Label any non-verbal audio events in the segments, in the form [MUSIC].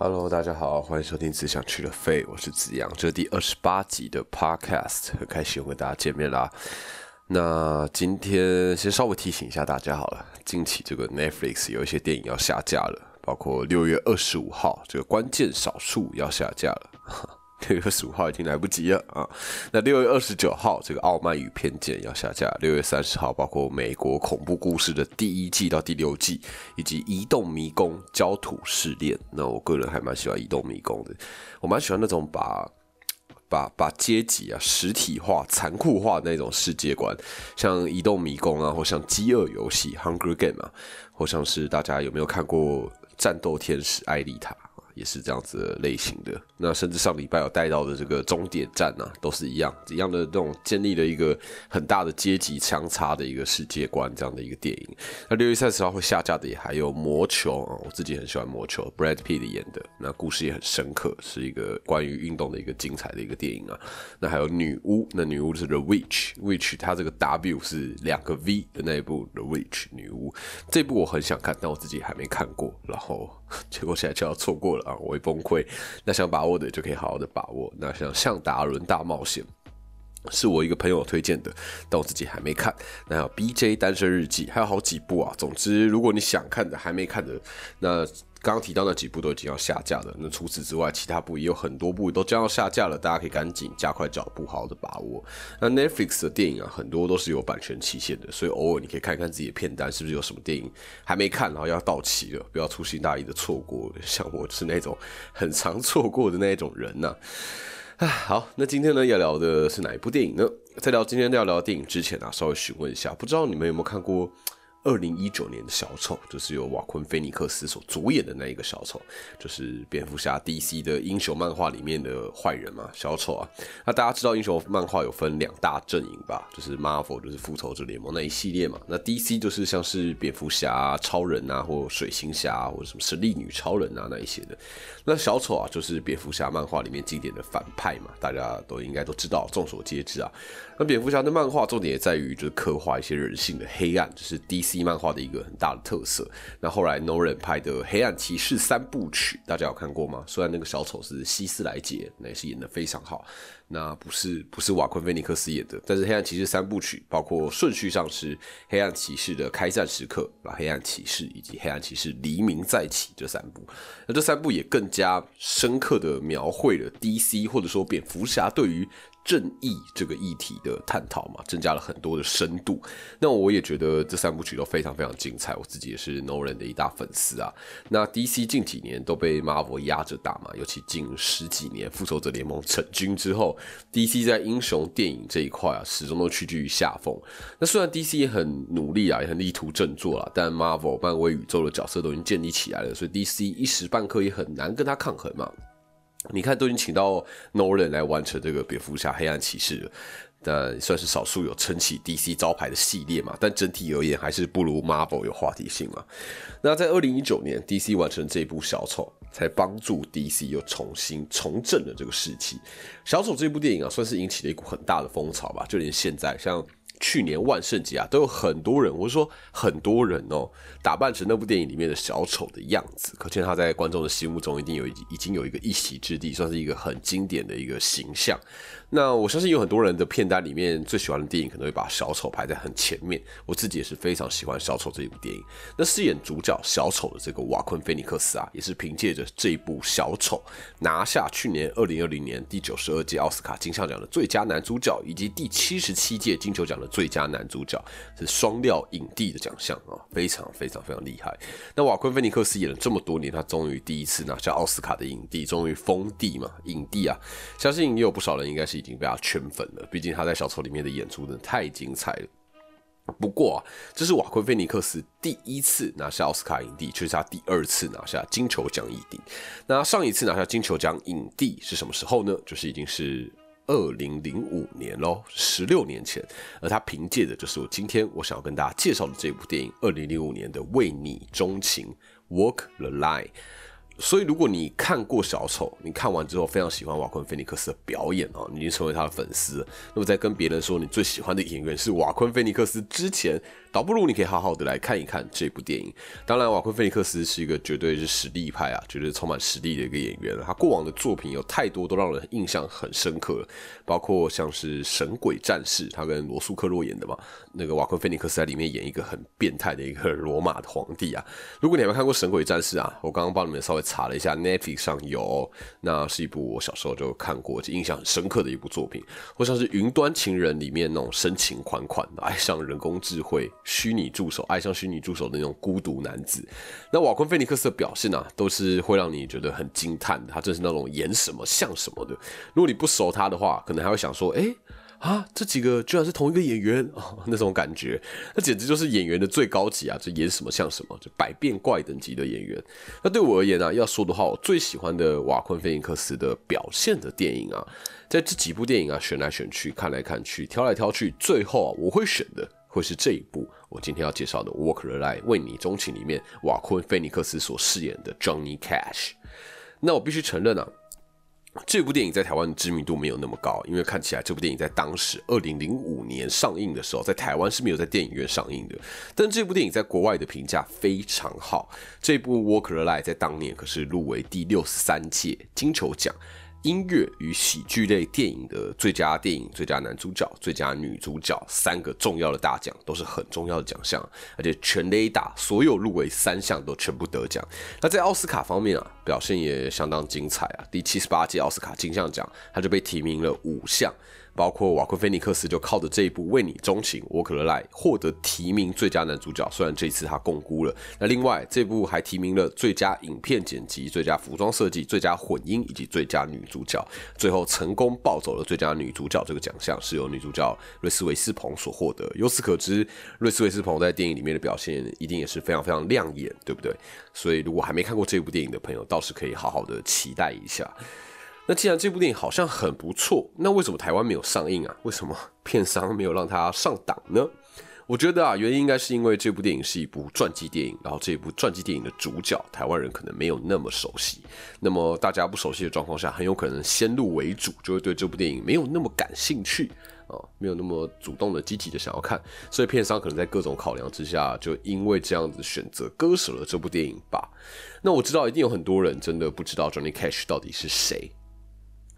Hello，大家好，欢迎收听《只想去的费》，我是子阳，这是第二十八集的 Podcast，很开心跟大家见面啦。那今天先稍微提醒一下大家好了，近期这个 Netflix 有一些电影要下架了，包括六月二十五号这个关键少数要下架了。六月二十五号已经来不及了啊！那六月二十九号，这个《傲慢与偏见》要下架；六月三十号，包括美国恐怖故事的第一季到第六季，以及《移动迷宫：焦土试炼》。那我个人还蛮喜欢《移动迷宫》的，我蛮喜欢那种把把把阶级啊实体化、残酷化的那种世界观，像《移动迷宫》啊，或像《饥饿游戏》（Hunger Game） 啊，或像是大家有没有看过《战斗天使艾丽塔》？也是这样子类型的，那甚至上礼拜有带到的这个终点站呢，都是一样一样的这种建立了一个很大的阶级相差的一个世界观这样的一个电影。那六月三十号会下架的也还有魔球啊，我自己很喜欢魔球，Brad Pitt 演的，那故事也很深刻，是一个关于运动的一个精彩的一个电影啊。那还有女巫，那女巫是 The Witch，Witch 它这个 W 是两个 V 的那一部 The Witch 女巫，这部我很想看，但我自己还没看过，然后 [LAUGHS] 结果现在就要错过了。啊，我会崩溃。那想把握的就可以好好的把握。那像《向达伦大冒险》是我一个朋友推荐的，但我自己还没看。那有《BJ 单身日记》，还有好几部啊。总之，如果你想看的还没看的，那。刚刚提到那几部都已经要下架了，那除此之外，其他部也有很多部都将要下架了，大家可以赶紧加快脚步，好好的把握。那 Netflix 的电影啊，很多都是有版权期限的，所以偶尔你可以看看自己的片单，是不是有什么电影还没看，然后要到期了，不要粗心大意的错过。像我是那种很常错过的那一种人呐。啊，[LAUGHS] 好，那今天呢要聊的是哪一部电影呢？在聊今天要聊电影之前啊，稍微询问一下，不知道你们有没有看过？二零一九年的小丑，就是由瓦昆菲尼克斯所主演的那一个小丑，就是蝙蝠侠 DC 的英雄漫画里面的坏人嘛，小丑啊。那大家知道英雄漫画有分两大阵营吧？就是 Marvel 就是复仇者联盟那一系列嘛。那 DC 就是像是蝙蝠侠、超人啊，或水行侠，或者什么神力女超人啊那一些的。那小丑啊，就是蝙蝠侠漫画里面经典的反派嘛，大家都应该都知道，众所皆知啊。那蝙蝠侠的漫画重点也在于就是刻画一些人性的黑暗，就是 DC。漫画的一个很大的特色。那后来 no 人拍的《黑暗骑士》三部曲，大家有看过吗？虽然那个小丑是希斯莱杰，那也是演的非常好。那不是不是瓦昆菲尼克斯演的，但是《黑暗骑士》三部曲，包括顺序上是《黑暗骑士》的开战时刻，《黑暗骑士》以及《黑暗骑士黎明再起》这三部。那这三部也更加深刻的描绘了 DC 或者说蝙蝠侠对于。正义这个议题的探讨嘛，增加了很多的深度。那我也觉得这三部曲都非常非常精彩。我自己也是 Nolan 的一大粉丝啊。那 DC 近几年都被 Marvel 压着打嘛，尤其近十几年复仇者联盟成军之后，DC 在英雄电影这一块啊，始终都屈居于下风。那虽然 DC 也很努力啊，也很力图振作啊，但 Marvel 漫威宇宙的角色都已经建立起来了，所以 DC 一时半刻也很难跟他抗衡嘛。你看，都已经请到 Nolan 来完成这个蝙蝠侠黑暗骑士了，但算是少数有撑起 DC 招牌的系列嘛。但整体而言，还是不如 Marvel 有话题性嘛。那在二零一九年，DC 完成这部小丑，才帮助 DC 又重新重振了这个士气。小丑这部电影啊，算是引起了一股很大的风潮吧。就连现在，像去年万圣节啊，都有很多人，我是说很多人哦，打扮成那部电影里面的小丑的样子，可见他在观众的心目中一定有已经有一个一席之地，算是一个很经典的一个形象。那我相信有很多人的片单里面最喜欢的电影可能会把小丑排在很前面，我自己也是非常喜欢小丑这一部电影。那饰演主角小丑的这个瓦昆菲尼克斯啊，也是凭借着这一部小丑拿下去年二零二零年第九十二届奥斯卡金像奖的最佳男主角，以及第七十七届金球奖的最佳男主角，是双料影帝的奖项啊，非常非常非常厉害。那瓦昆菲尼克斯演了这么多年，他终于第一次拿下奥斯卡的影帝，终于封帝嘛，影帝啊！相信也有不少人应该是。已经被他圈粉了，毕竟他在小丑里面的演出真的太精彩了。不过啊，这是瓦昆菲尼克斯第一次拿下奥斯卡影帝，却是他第二次拿下金球奖影帝。那上一次拿下金球奖影帝是什么时候呢？就是已经是二零零五年喽，十六年前。而他凭借的就是我今天我想要跟大家介绍的这部电影，二零零五年的《为你钟情》（Walk the Line）。所以，如果你看过小丑，你看完之后非常喜欢瓦昆菲尼克斯的表演哦，你已经成为他的粉丝。那么，在跟别人说你最喜欢的演员是瓦昆菲尼克斯之前，倒不如你可以好好的来看一看这部电影。当然，瓦昆菲尼克斯是一个绝对是实力派啊，绝对充满实力的一个演员。他过往的作品有太多都让人印象很深刻，包括像是《神鬼战士》，他跟罗素克洛演的嘛。[LAUGHS] 那个瓦昆菲尼克斯在里面演一个很变态的一个罗马的皇帝啊。如果你还没看过《神鬼战士》啊，我刚刚帮你们稍微查了一下，Netflix 上有，那是一部我小时候就看过，就印象很深刻的一部作品。或像是《云端情人》里面那种深情款款的爱上人工智慧。虚拟助手爱上虚拟助手的那种孤独男子，那瓦昆菲尼克斯的表现啊，都是会让你觉得很惊叹的。他真是那种演什么像什么的。如果你不熟他的话，可能还会想说：“哎啊，这几个居然是同一个演员哦，[LAUGHS] 那种感觉，那简直就是演员的最高级啊！就演什么像什么，就百变怪等级的演员。那对我而言呢，要说的话，我最喜欢的瓦昆菲尼克斯的表现的电影啊，在这几部电影啊，选来选去，看来看去，挑来挑去，最后啊，我会选的。会是这一部我今天要介绍的《Walk the Line》为你钟情里面瓦昆菲尼克斯所饰演的 Johnny Cash。那我必须承认啊，这部电影在台湾的知名度没有那么高，因为看起来这部电影在当时二零零五年上映的时候，在台湾是没有在电影院上映的。但这部电影在国外的评价非常好。这部《Walk the Line》在当年可是入围第六十三届金球奖。音乐与喜剧类电影的最佳电影、最佳男主角、最佳女主角三个重要的大奖，都是很重要的奖项，而且全雷打所有入围三项都全部得奖。那在奥斯卡方面啊，表现也相当精彩啊！第七十八届奥斯卡金像奖，他就被提名了五项。包括瓦昆菲尼克斯就靠着这一部《为你钟情》我可乐来获得提名最佳男主角，虽然这一次他共估了。那另外这部还提名了最佳影片剪辑、最佳服装设计、最佳混音以及最佳女主角，最后成功抱走了最佳女主角这个奖项，是由女主角瑞斯维斯彭所获得。由此可知，瑞斯维斯彭在电影里面的表现一定也是非常非常亮眼，对不对？所以如果还没看过这部电影的朋友，倒是可以好好的期待一下。那既然这部电影好像很不错，那为什么台湾没有上映啊？为什么片商没有让它上档呢？[LAUGHS] 我觉得啊，原因应该是因为这部电影是一部传记电影，然后这部传记电影的主角台湾人可能没有那么熟悉。那么大家不熟悉的状况下，很有可能先入为主，就会对这部电影没有那么感兴趣啊，没有那么主动的、积极的想要看。所以片商可能在各种考量之下，就因为这样子选择割舍了这部电影吧。那我知道一定有很多人真的不知道 Johnny Cash 到底是谁。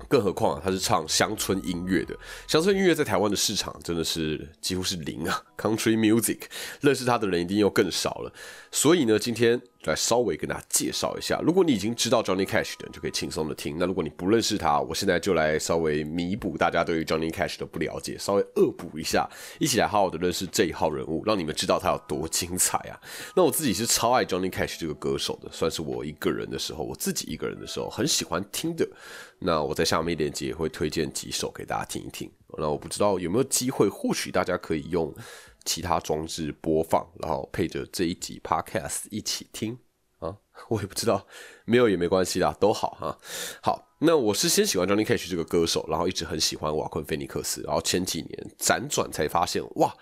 更何况他是唱乡村音乐的，乡村音乐在台湾的市场真的是几乎是零啊，Country Music 认识他的人一定又更少了。所以呢，今天来稍微跟大家介绍一下。如果你已经知道 Johnny Cash 的，就可以轻松的听。那如果你不认识他，我现在就来稍微弥补大家对于 Johnny Cash 的不了解，稍微恶补一下，一起来好好的认识这一号人物，让你们知道他有多精彩啊！那我自己是超爱 Johnny Cash 这个歌手的，算是我一个人的时候，我自己一个人的时候很喜欢听的。那我在下面链接也会推荐几首给大家听一听。那我不知道有没有机会，或许大家可以用其他装置播放，然后配着这一集 Podcast 一起听啊。[LAUGHS] 我也不知道，没有也没关系啦，都好哈。好，那我是先喜欢 Johnny Cash 这个歌手，然后一直很喜欢瓦昆菲尼克斯，然后前几年辗转才发现，哇！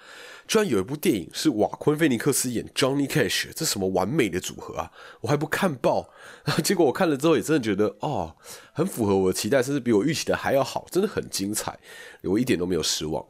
居然有一部电影是瓦昆菲尼克斯演 Johnny Cash，这什么完美的组合啊！我还不看报，[LAUGHS] 结果我看了之后也真的觉得哦，很符合我的期待，甚至比我预期的还要好，真的很精彩，我一点都没有失望。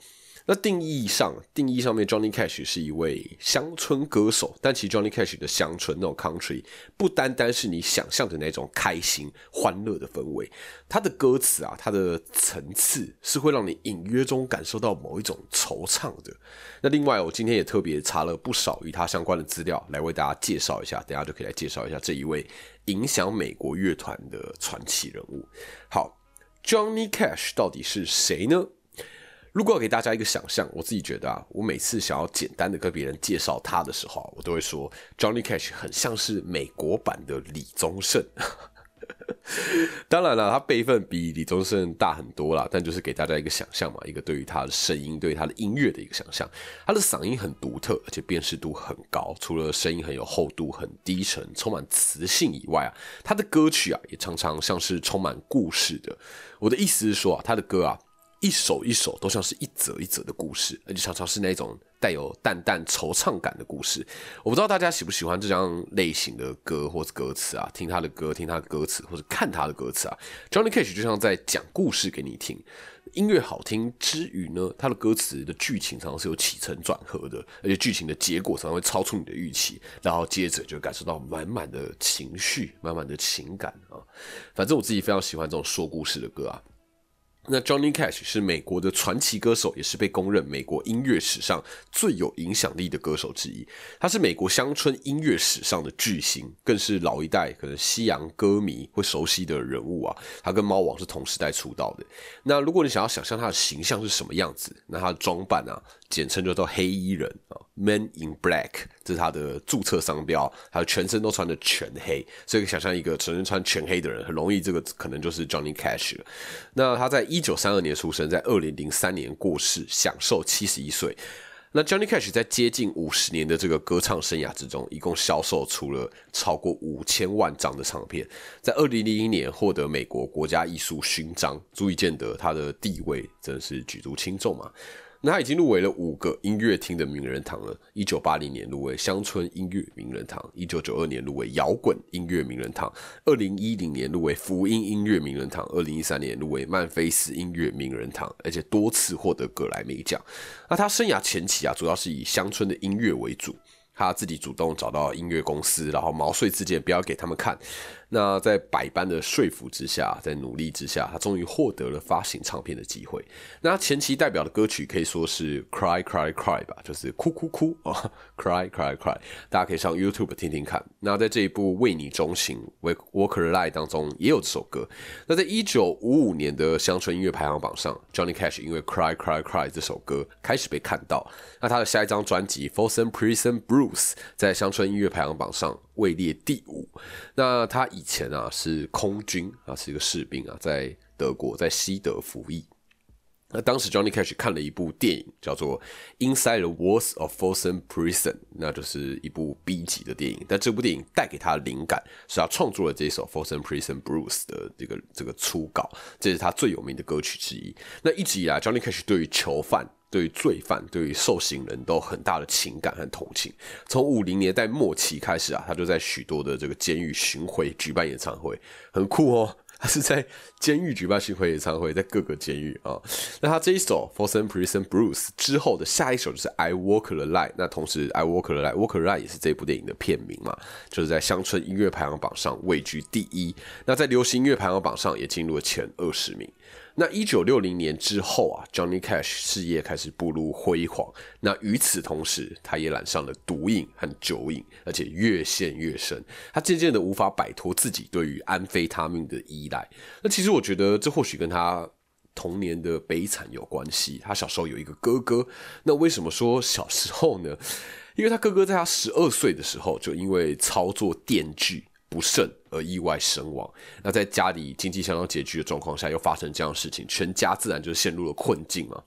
那定义上，定义上面，Johnny Cash 是一位乡村歌手，但其实 Johnny Cash 的乡村那种 country 不单单是你想象的那种开心欢乐的氛围，他的歌词啊，他的层次是会让你隐约中感受到某一种惆怅的。那另外，我今天也特别查了不少与他相关的资料，来为大家介绍一下，等下就可以来介绍一下这一位影响美国乐团的传奇人物。好，Johnny Cash 到底是谁呢？如果要给大家一个想象，我自己觉得啊，我每次想要简单的跟别人介绍他的时候，我都会说 Johnny Cash 很像是美国版的李宗盛。[LAUGHS] 当然了，他辈分比李宗盛大很多啦，但就是给大家一个想象嘛，一个对于他的声音、对他的音乐的一个想象。他的嗓音很独特，而且辨识度很高。除了声音很有厚度、很低沉、充满磁性以外啊，他的歌曲啊也常常像是充满故事的。我的意思是说啊，他的歌啊。一首一首都像是一则一则的故事，而且常常是那种带有淡淡惆怅感的故事。我不知道大家喜不喜欢这样类型的歌或者歌词啊？听他的歌，听他的歌词，或者看他的歌词啊？Johnny Cash 就像在讲故事给你听。音乐好听之余呢，他的歌词的剧情常常是有起承转合的，而且剧情的结果常常会超出你的预期，然后接着就感受到满满的情绪、满满的情感啊。反正我自己非常喜欢这种说故事的歌啊。那 Johnny Cash 是美国的传奇歌手，也是被公认美国音乐史上最有影响力的歌手之一。他是美国乡村音乐史上的巨星，更是老一代可能西洋歌迷会熟悉的人物啊。他跟猫王是同时代出道的。那如果你想要想象他的形象是什么样子，那他的装扮啊。简称就叫黑衣人啊，Man in Black，这是他的注册商标，还有全身都穿的全黑，所以想象一个全身穿全黑的人，很容易这个可能就是 Johnny Cash 了。那他在一九三二年出生，在二零零三年过世，享寿七十一岁。那 Johnny Cash 在接近五十年的这个歌唱生涯之中，一共销售出了超过五千万张的唱片，在二零零一年获得美国国家艺术勋章，足以见得他的地位真的是举足轻重嘛。那他已经入围了五个音乐厅的名人堂了。一九八零年入围乡村音乐名人堂，一九九二年入围摇滚音乐名人堂，二零一零年入围福音音乐名人堂，二零一三年入围曼菲斯音乐名人堂，而且多次获得格莱美奖。那他生涯前期啊，主要是以乡村的音乐为主。他自己主动找到音乐公司，然后毛遂自荐，不要给他们看。那在百般的说服之下，在努力之下，他终于获得了发行唱片的机会。那他前期代表的歌曲可以说是 Cry Cry Cry 吧，就是哭哭哭啊，Cry Cry Cry。大家可以上 YouTube 听听看。那在这一部为你钟情 Walker Lie 当中也有这首歌。那在一九五五年的乡村音乐排行榜上，Johnny Cash 因为 Cry Cry Cry 这首歌开始被看到。那他的下一张专辑 Folsom Prison Blues 在乡村音乐排行榜上位列第五。那他以前啊是空军啊，是一个士兵啊，在德国在西德服役。那当时 Johnny Cash 看了一部电影，叫做《Inside the Walls of Folsom Prison》，那就是一部 B 级的电影。但这部电影带给他灵感，是他创作了这首《Folsom Prison Blues》的这个这个初稿，这是他最有名的歌曲之一。那一直以来，Johnny Cash 对于囚犯。对于罪犯、对于受刑人都很大的情感和同情。从五零年代末期开始啊，他就在许多的这个监狱巡回举办演唱会，很酷哦。他是在监狱举办巡回演唱会，在各个监狱啊。那他这一首《Folsom Prison Blues》之后的下一首就是《I Walk the Line》。那同时，《I Walk the Line》《Walk the Line》也是这部电影的片名嘛，就是在乡村音乐排行榜上位居第一。那在流行音乐排行榜上也进入了前二十名。那一九六零年之后啊，Johnny Cash 事业开始步入辉煌。那与此同时，他也染上了毒瘾和酒瘾，而且越陷越深。他渐渐的无法摆脱自己对于安非他命的依赖。那其实我觉得这或许跟他童年的悲惨有关系。他小时候有一个哥哥。那为什么说小时候呢？因为他哥哥在他十二岁的时候就因为操作电锯。不慎而意外身亡。那在家里经济相当拮据的状况下，又发生这样的事情，全家自然就陷入了困境嘛。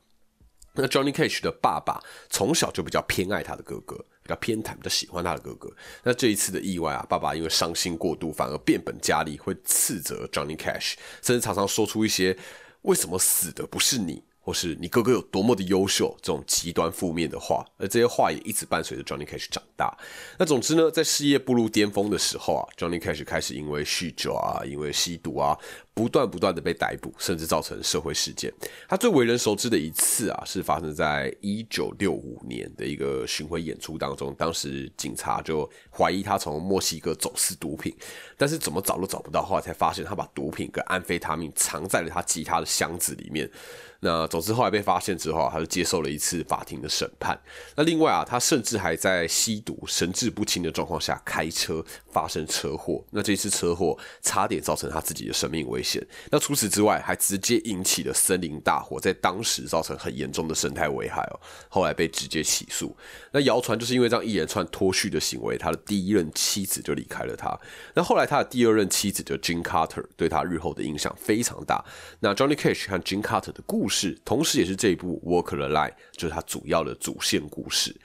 那 Johnny Cash 的爸爸从小就比较偏爱他的哥哥，比较偏袒，比较喜欢他的哥哥。那这一次的意外啊，爸爸因为伤心过度，反而变本加厉，会斥责 Johnny Cash，甚至常常说出一些“为什么死的不是你”。或是你哥哥有多么的优秀，这种极端负面的话，而这些话也一直伴随着 Johnny Cash 长大。那总之呢，在事业步入巅峰的时候啊，Johnny Cash 开始因为酗酒啊，因为吸毒啊。不断不断的被逮捕，甚至造成社会事件。他最为人熟知的一次啊，是发生在一九六五年的一个巡回演出当中。当时警察就怀疑他从墨西哥走私毒品，但是怎么找都找不到，后来才发现他把毒品跟安非他命藏在了他吉他的箱子里面。那总之后来被发现之后，他就接受了一次法庭的审判。那另外啊，他甚至还在吸毒、神志不清的状况下开车发生车祸。那这次车祸差点造成他自己的生命危。险。那除此之外，还直接引起了森林大火，在当时造成很严重的生态危害哦。后来被直接起诉。那谣传就是因为这样一连串脱序的行为，他的第一任妻子就离开了他。那后来他的第二任妻子就 Jim Carter 对他日后的影响非常大。那 Johnny Cash 和 Jim Carter 的故事，同时也是这一部《Walk the Line》就是他主要的主线故事。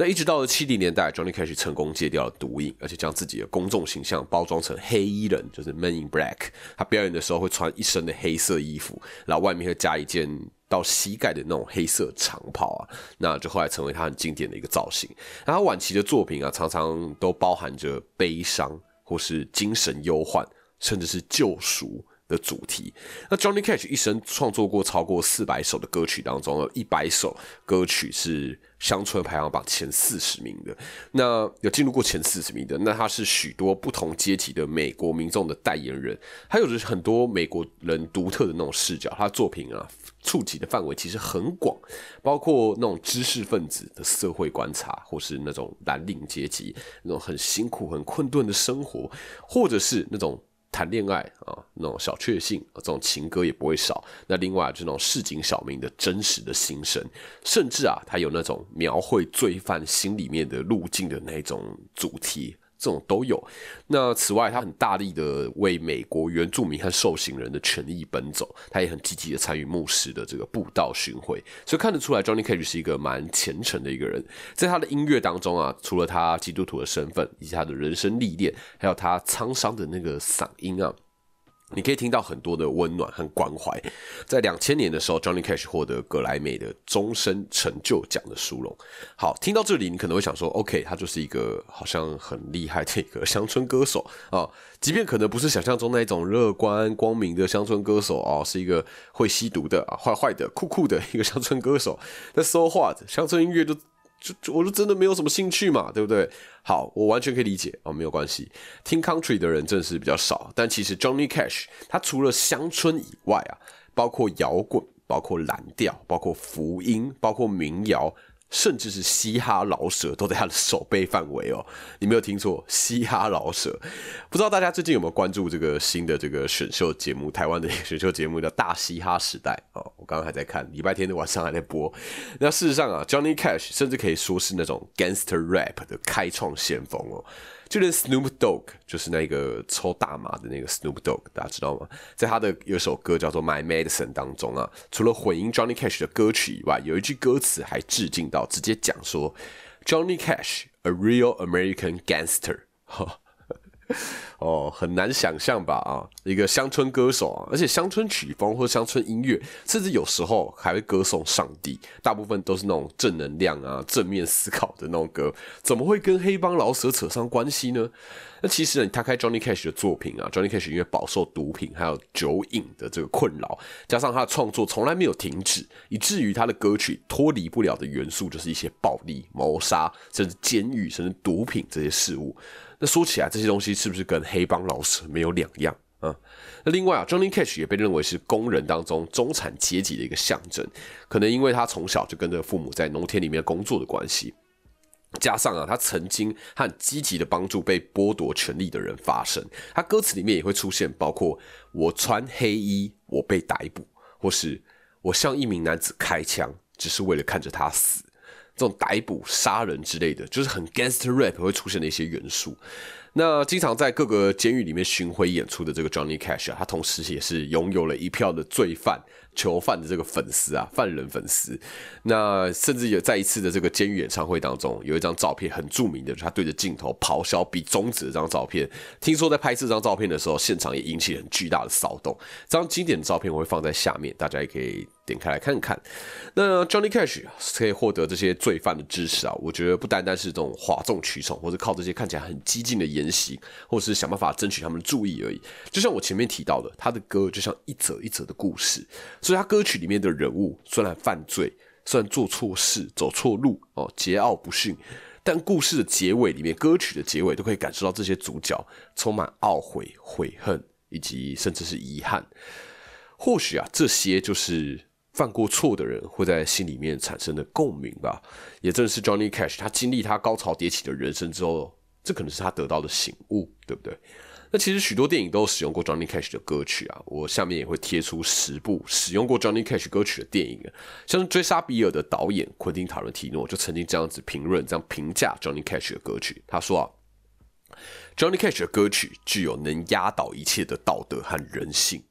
那一直到了七零年代，Johnny Cash 成功戒掉了毒瘾，而且将自己的公众形象包装成黑衣人，就是 Men in Black。他表演的时候会穿一身的黑色衣服，然后外面会加一件到膝盖的那种黑色长袍啊，那就后来成为他很经典的一个造型。然后晚期的作品啊，常常都包含着悲伤或是精神忧患，甚至是救赎。的主题，那 Johnny Cash 一生创作过超过四百首的歌曲当中，有一百首歌曲是乡村排行榜前四十名的。那有进入过前四十名的，那他是许多不同阶级的美国民众的代言人，他有着很多美国人独特的那种视角。他作品啊，触及的范围其实很广，包括那种知识分子的社会观察，或是那种蓝领阶级那种很辛苦、很困顿的生活，或者是那种。谈恋爱啊，那种小确幸，这种情歌也不会少。那另外，这种市井小民的真实的心声，甚至啊，他有那种描绘罪犯心里面的路径的那种主题。这种都有。那此外，他很大力的为美国原住民和受刑人的权益奔走，他也很积极的参与牧师的这个布道巡回，所以看得出来，Johnny Cage 是一个蛮虔诚的一个人。在他的音乐当中啊，除了他基督徒的身份，以及他的人生历练，还有他沧桑的那个嗓音啊。你可以听到很多的温暖和关怀。在两千年的时候，Johnny Cash 获得格莱美的终身成就奖的殊荣。好，听到这里，你可能会想说：“OK，他就是一个好像很厉害的一个乡村歌手啊。”即便可能不是想象中那种乐观光明的乡村歌手哦，是一个会吸毒的啊、坏坏的、酷酷的一个乡村歌手。那说话乡村音乐就。就我就真的没有什么兴趣嘛，对不对？好，我完全可以理解哦，没有关系。听 country 的人真是比较少，但其实 Johnny Cash 他除了乡村以外啊，包括摇滚，包括蓝调，包括福音，包括民谣。甚至是嘻哈老舍都在他的手背范围哦，你没有听错，嘻哈老舍。不知道大家最近有没有关注这个新的这个选秀节目？台湾的选秀节目叫《大嘻哈时代》哦，我刚刚还在看，礼拜天的晚上还在播。那事实上啊，Johnny Cash 甚至可以说是那种 Gangster Rap 的开创先锋哦。就连 Snoop Dogg 就是那个抽大麻的那个 Snoop Dogg，大家知道吗？在他的有首歌叫做《My Medicine》当中啊，除了混音 Johnny Cash 的歌曲以外，有一句歌词还致敬到，直接讲说 Johnny Cash，a real American gangster。[LAUGHS] 哦，很难想象吧？啊，一个乡村歌手啊，而且乡村曲风或乡村音乐，甚至有时候还会歌颂上帝，大部分都是那种正能量啊、正面思考的那种歌，怎么会跟黑帮老舍扯上关系呢？[LAUGHS] 那其实呢，他开 Johnny Cash 的作品啊，Johnny Cash 因为饱受毒品还有酒瘾的这个困扰，加上他的创作从来没有停止，以至于他的歌曲脱离不了的元素就是一些暴力、谋杀，甚至监狱，甚至毒品这些事物。那说起来，这些东西是不是跟黑帮老师没有两样啊？那另外啊，Johnny Cash 也被认为是工人当中中产阶级的一个象征，可能因为他从小就跟着父母在农田里面工作的关系，加上啊，他曾经和积极的帮助被剥夺权利的人发声，他歌词里面也会出现包括我穿黑衣，我被逮捕，或是我向一名男子开枪，只是为了看着他死。这种逮捕、杀人之类的，就是很 gangster rap 会出现的一些元素。那经常在各个监狱里面巡回演出的这个 Johnny Cash 啊，他同时也是拥有了一票的罪犯。囚犯的这个粉丝啊，犯人粉丝，那甚至有在一次的这个监狱演唱会当中，有一张照片很著名的，他对着镜头咆哮比中指这张照片。听说在拍这张照片的时候，现场也引起很巨大的骚动。这张经典的照片我会放在下面，大家也可以点开来看看。那 Johnny Cash 可以获得这些罪犯的支持啊，我觉得不单单是这种哗众取宠，或者靠这些看起来很激进的言行，或是想办法争取他们的注意而已。就像我前面提到的，他的歌就像一则一则的故事。所以他歌曲里面的人物虽然犯罪，虽然做错事、走错路哦，桀骜不驯，但故事的结尾里面，歌曲的结尾都可以感受到这些主角充满懊悔、悔恨，以及甚至是遗憾。或许啊，这些就是犯过错的人会在心里面产生的共鸣吧。也正是 Johnny Cash 他经历他高潮迭起的人生之后，这可能是他得到的醒悟，对不对？那其实许多电影都使用过 Johnny Cash 的歌曲啊，我下面也会贴出十部使用过 Johnny Cash 歌曲的电影啊，像是《追杀比尔》的导演昆汀塔伦提诺就曾经这样子评论、这样评价 Johnny Cash 的歌曲，他说啊，Johnny Cash 的歌曲具有能压倒一切的道德和人性。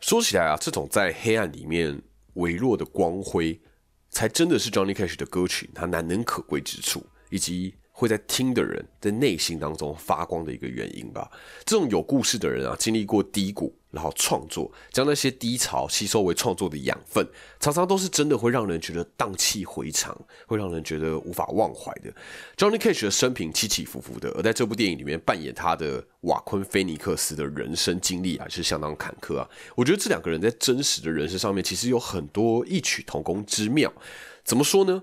说起来啊，这种在黑暗里面微弱的光辉，才真的是 Johnny Cash 的歌曲它难能可贵之处，以及。会在听的人在内心当中发光的一个原因吧。这种有故事的人啊，经历过低谷，然后创作，将那些低潮吸收为创作的养分，常常都是真的会让人觉得荡气回肠，会让人觉得无法忘怀的。Johnny Cash 的生平起起伏伏的，而在这部电影里面扮演他的瓦昆菲尼克斯的人生经历还是相当坎坷啊。我觉得这两个人在真实的人生上面，其实有很多异曲同工之妙。怎么说呢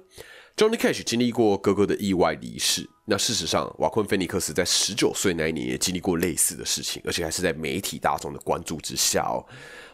？Johnny Cash 经历过哥哥的意外离世，那事实上，瓦昆菲尼克斯在十九岁那一年也经历过类似的事情，而且还是在媒体大众的关注之下哦。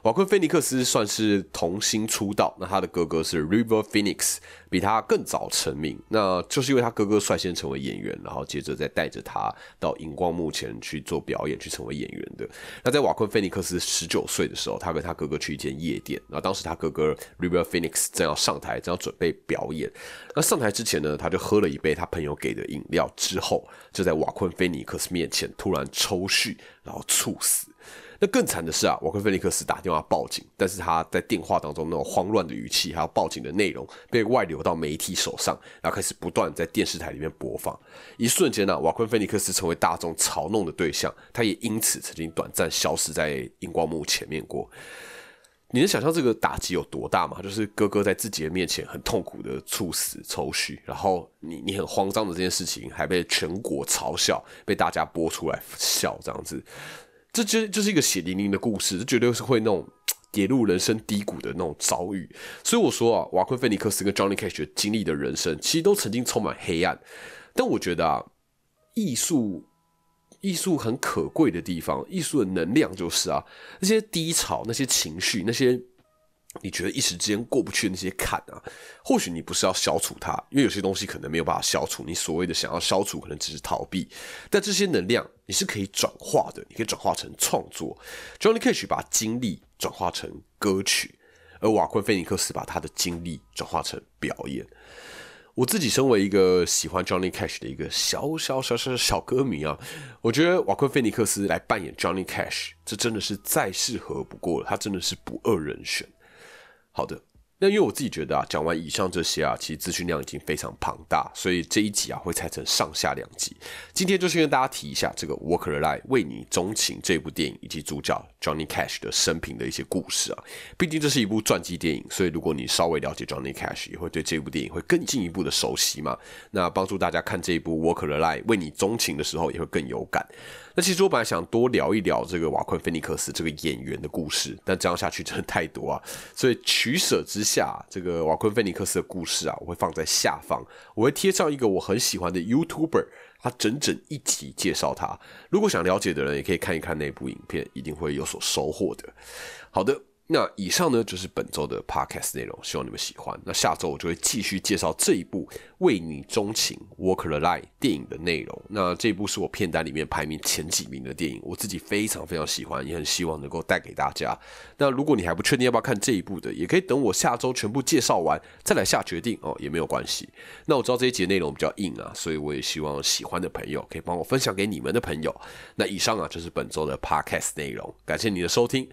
瓦昆菲尼克斯算是童星出道，那他的哥哥是 River Phoenix，比他更早成名。那就是因为他哥哥率先成为演员，然后接着再带着他到荧光幕前去做表演，去成为演员的。那在瓦昆菲尼克斯十九岁的时候，他跟他哥哥去一间夜店，然后当时他哥哥 River Phoenix 正要上台，正要准备表演。那上台之前呢，他就喝了一杯他朋友给的饮料，之后就在瓦昆菲尼克斯面前突然抽搐，然后猝死。那更惨的是啊，瓦昆菲尼克斯打电话报警，但是他在电话当中那种慌乱的语气，还有报警的内容被外流到媒体手上，然后开始不断在电视台里面播放。一瞬间呢，瓦昆菲尼克斯成为大众嘲弄的对象，他也因此曾经短暂消失在荧光幕前面过。你能想象这个打击有多大吗？就是哥哥在自己的面前很痛苦的猝死抽搐，然后你你很慌张的这件事情还被全国嘲笑，被大家播出来笑这样子。这就就是一个血淋淋的故事，这绝对是会那种 [TSK] 跌入人生低谷的那种遭遇。所以我说啊，瓦昆菲尼克斯跟 Johnny Cash 经历的人生，其实都曾经充满黑暗。但我觉得啊，艺术艺术很可贵的地方，艺术的能量就是啊，那些低潮、那些情绪、那些。你觉得一时之间过不去那些坎啊，或许你不是要消除它，因为有些东西可能没有办法消除。你所谓的想要消除，可能只是逃避。但这些能量你是可以转化的，你可以转化成创作。Johnny Cash 把经历转化成歌曲，而瓦昆菲尼克斯把他的经历转化成表演。我自己身为一个喜欢 Johnny Cash 的一个小小小小小歌迷啊，我觉得瓦昆菲尼克斯来扮演 Johnny Cash，这真的是再适合不过了，他真的是不二人选。好的。那因为我自己觉得啊，讲完以上这些啊，其实资讯量已经非常庞大，所以这一集啊会拆成上下两集。今天就先跟大家提一下这个《Walker Lie》为你钟情这部电影以及主角 Johnny Cash 的生平的一些故事啊。毕竟这是一部传记电影，所以如果你稍微了解 Johnny Cash，也会对这部电影会更进一步的熟悉嘛。那帮助大家看这一部《Walker Lie》为你钟情的时候，也会更有感。那其实我本来想多聊一聊这个瓦昆菲尼克斯这个演员的故事，但这样下去真的太多啊，所以取舍之下。这个瓦昆菲尼克斯的故事啊，我会放在下方，我会贴上一个我很喜欢的 YouTuber，他整整一集介绍他。如果想了解的人，也可以看一看那部影片，一定会有所收获的。好的。那以上呢就是本周的 podcast 内容，希望你们喜欢。那下周我就会继续介绍这一部《为你钟情》Walk the Line 电影的内容。那这一部是我片单里面排名前几名的电影，我自己非常非常喜欢，也很希望能够带给大家。那如果你还不确定要不要看这一部的，也可以等我下周全部介绍完再来下决定哦，也没有关系。那我知道这一节内容比较硬啊，所以我也希望喜欢的朋友可以帮我分享给你们的朋友。那以上啊就是本周的 podcast 内容，感谢你的收听。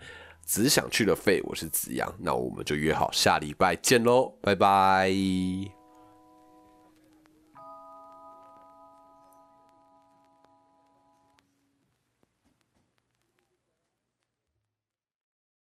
只想去了费，我是子阳，那我们就约好下礼拜见喽，拜拜。